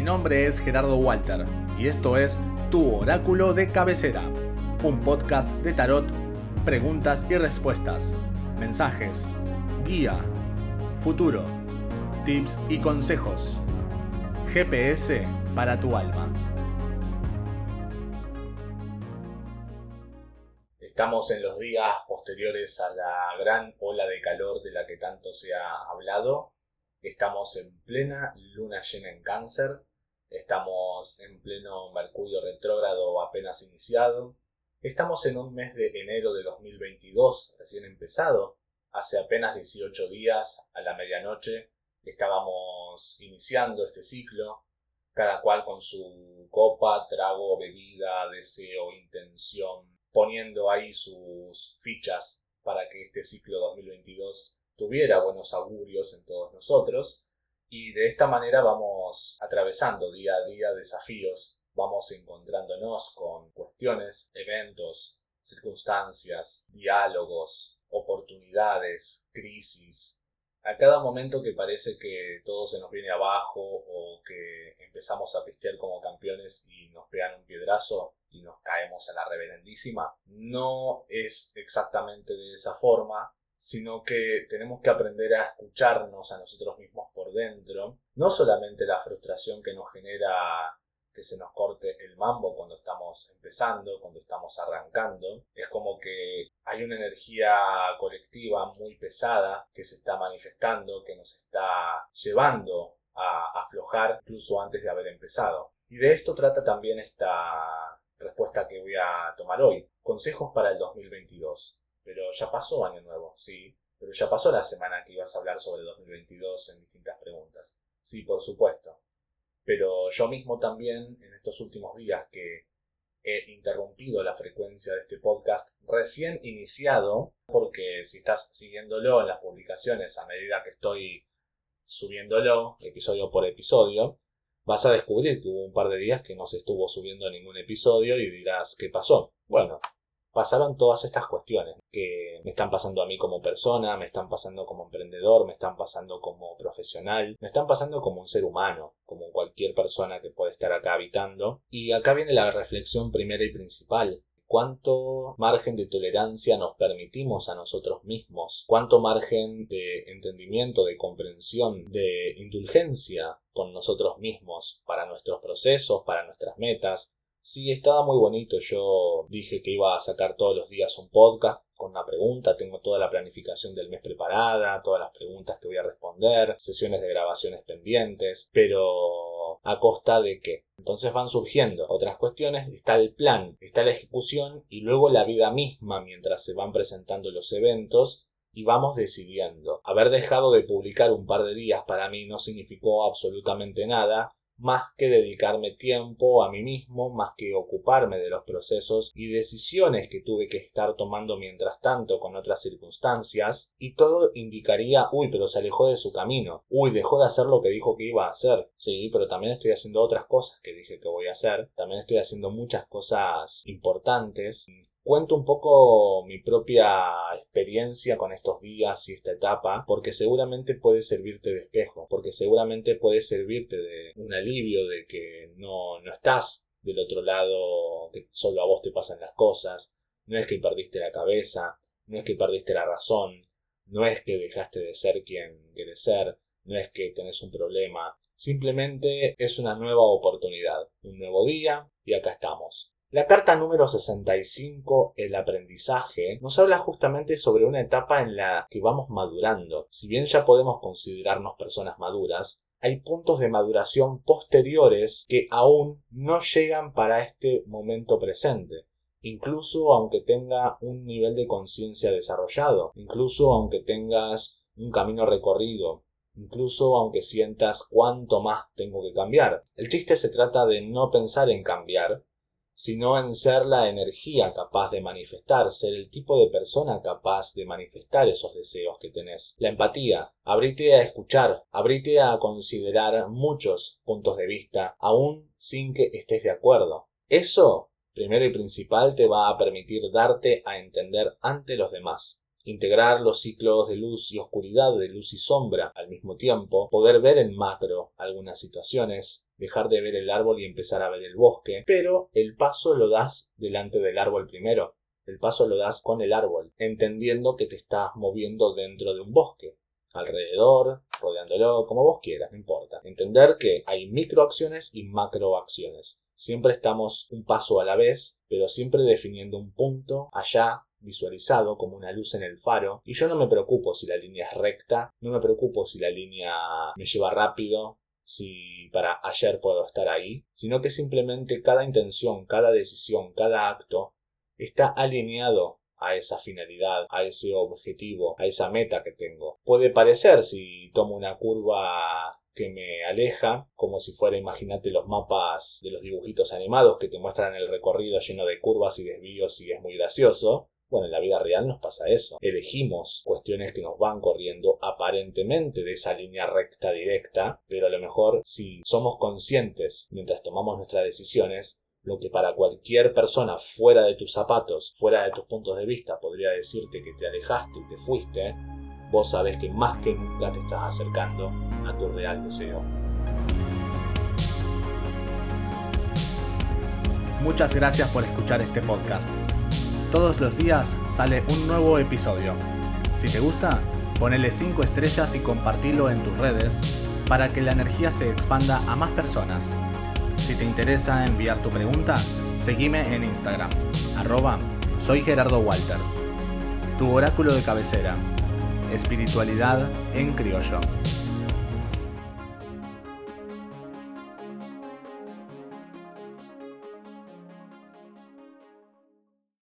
Mi nombre es Gerardo Walter y esto es Tu Oráculo de Cabecera, un podcast de tarot, preguntas y respuestas, mensajes, guía, futuro, tips y consejos. GPS para tu alma. Estamos en los días posteriores a la gran ola de calor de la que tanto se ha hablado. Estamos en plena luna llena en cáncer. Estamos en pleno Mercurio retrógrado apenas iniciado. Estamos en un mes de enero de 2022 recién empezado. Hace apenas 18 días, a la medianoche, estábamos iniciando este ciclo, cada cual con su copa, trago, bebida, deseo, intención, poniendo ahí sus fichas para que este ciclo 2022 tuviera buenos augurios en todos nosotros y de esta manera vamos atravesando día a día desafíos, vamos encontrándonos con cuestiones, eventos, circunstancias, diálogos, oportunidades, crisis. A cada momento que parece que todo se nos viene abajo o que empezamos a pistear como campeones y nos pegan un piedrazo, y nos caemos a la reverendísima. No es exactamente de esa forma, sino que tenemos que aprender a escucharnos a nosotros mismos dentro. No solamente la frustración que nos genera que se nos corte el mambo cuando estamos empezando, cuando estamos arrancando. Es como que hay una energía colectiva muy pesada que se está manifestando, que nos está llevando a aflojar incluso antes de haber empezado. Y de esto trata también esta respuesta que voy a tomar hoy. Consejos para el 2022. Pero ya pasó Año Nuevo, sí. Pero ya pasó la semana que ibas a hablar sobre el 2022 en distintas preguntas. Sí, por supuesto. Pero yo mismo también, en estos últimos días que he interrumpido la frecuencia de este podcast recién iniciado, porque si estás siguiéndolo en las publicaciones a medida que estoy subiéndolo, episodio por episodio, vas a descubrir que hubo un par de días que no se estuvo subiendo ningún episodio y dirás, ¿qué pasó? Bueno, pasaron todas estas cuestiones que me están pasando a mí como persona, me están pasando como emprendedor, me están pasando como profesional, me están pasando como un ser humano, como cualquier persona que puede estar acá habitando. Y acá viene la reflexión primera y principal cuánto margen de tolerancia nos permitimos a nosotros mismos, cuánto margen de entendimiento, de comprensión, de indulgencia con nosotros mismos para nuestros procesos, para nuestras metas. Sí, estaba muy bonito. Yo dije que iba a sacar todos los días un podcast con una pregunta. Tengo toda la planificación del mes preparada, todas las preguntas que voy a responder, sesiones de grabaciones pendientes, pero a costa de qué. Entonces van surgiendo otras cuestiones, está el plan, está la ejecución y luego la vida misma mientras se van presentando los eventos y vamos decidiendo. Haber dejado de publicar un par de días para mí no significó absolutamente nada, más que dedicarme tiempo a mí mismo, más que ocuparme de los procesos y decisiones que tuve que estar tomando mientras tanto con otras circunstancias, y todo indicaría, uy, pero se alejó de su camino, uy, dejó de hacer lo que dijo que iba a hacer, sí, pero también estoy haciendo otras cosas que dije que voy a hacer, también estoy haciendo muchas cosas importantes, Cuento un poco mi propia experiencia con estos días y esta etapa, porque seguramente puede servirte de espejo, porque seguramente puede servirte de un alivio de que no, no estás del otro lado, que solo a vos te pasan las cosas, no es que perdiste la cabeza, no es que perdiste la razón, no es que dejaste de ser quien quieres ser, no es que tenés un problema, simplemente es una nueva oportunidad, un nuevo día y acá estamos. La carta número 65, el aprendizaje, nos habla justamente sobre una etapa en la que vamos madurando. Si bien ya podemos considerarnos personas maduras, hay puntos de maduración posteriores que aún no llegan para este momento presente. Incluso aunque tenga un nivel de conciencia desarrollado, incluso aunque tengas un camino recorrido, incluso aunque sientas cuánto más tengo que cambiar. El chiste se trata de no pensar en cambiar, sino en ser la energía capaz de manifestar, ser el tipo de persona capaz de manifestar esos deseos que tenés. La empatía, abrite a escuchar, abrite a considerar muchos puntos de vista, aun sin que estés de acuerdo. Eso, primero y principal, te va a permitir darte a entender ante los demás. Integrar los ciclos de luz y oscuridad, de luz y sombra al mismo tiempo, poder ver en macro algunas situaciones, dejar de ver el árbol y empezar a ver el bosque, pero el paso lo das delante del árbol primero. El paso lo das con el árbol, entendiendo que te estás moviendo dentro de un bosque, alrededor, rodeándolo, como vos quieras, no importa. Entender que hay microacciones y macroacciones. Siempre estamos un paso a la vez, pero siempre definiendo un punto allá visualizado como una luz en el faro y yo no me preocupo si la línea es recta, no me preocupo si la línea me lleva rápido, si para ayer puedo estar ahí, sino que simplemente cada intención, cada decisión, cada acto está alineado a esa finalidad, a ese objetivo, a esa meta que tengo. Puede parecer si tomo una curva que me aleja, como si fuera, imagínate los mapas de los dibujitos animados que te muestran el recorrido lleno de curvas y desvíos y es muy gracioso. Bueno, en la vida real nos pasa eso. Elegimos cuestiones que nos van corriendo aparentemente de esa línea recta directa, pero a lo mejor si somos conscientes mientras tomamos nuestras decisiones, lo que para cualquier persona fuera de tus zapatos, fuera de tus puntos de vista, podría decirte que te alejaste y te fuiste, vos sabés que más que nunca te estás acercando a tu real deseo. Muchas gracias por escuchar este podcast. Todos los días sale un nuevo episodio. Si te gusta, ponele 5 estrellas y compartilo en tus redes para que la energía se expanda a más personas. Si te interesa enviar tu pregunta, seguime en Instagram, arroba soy Gerardo Walter. Tu oráculo de cabecera. Espiritualidad en criollo.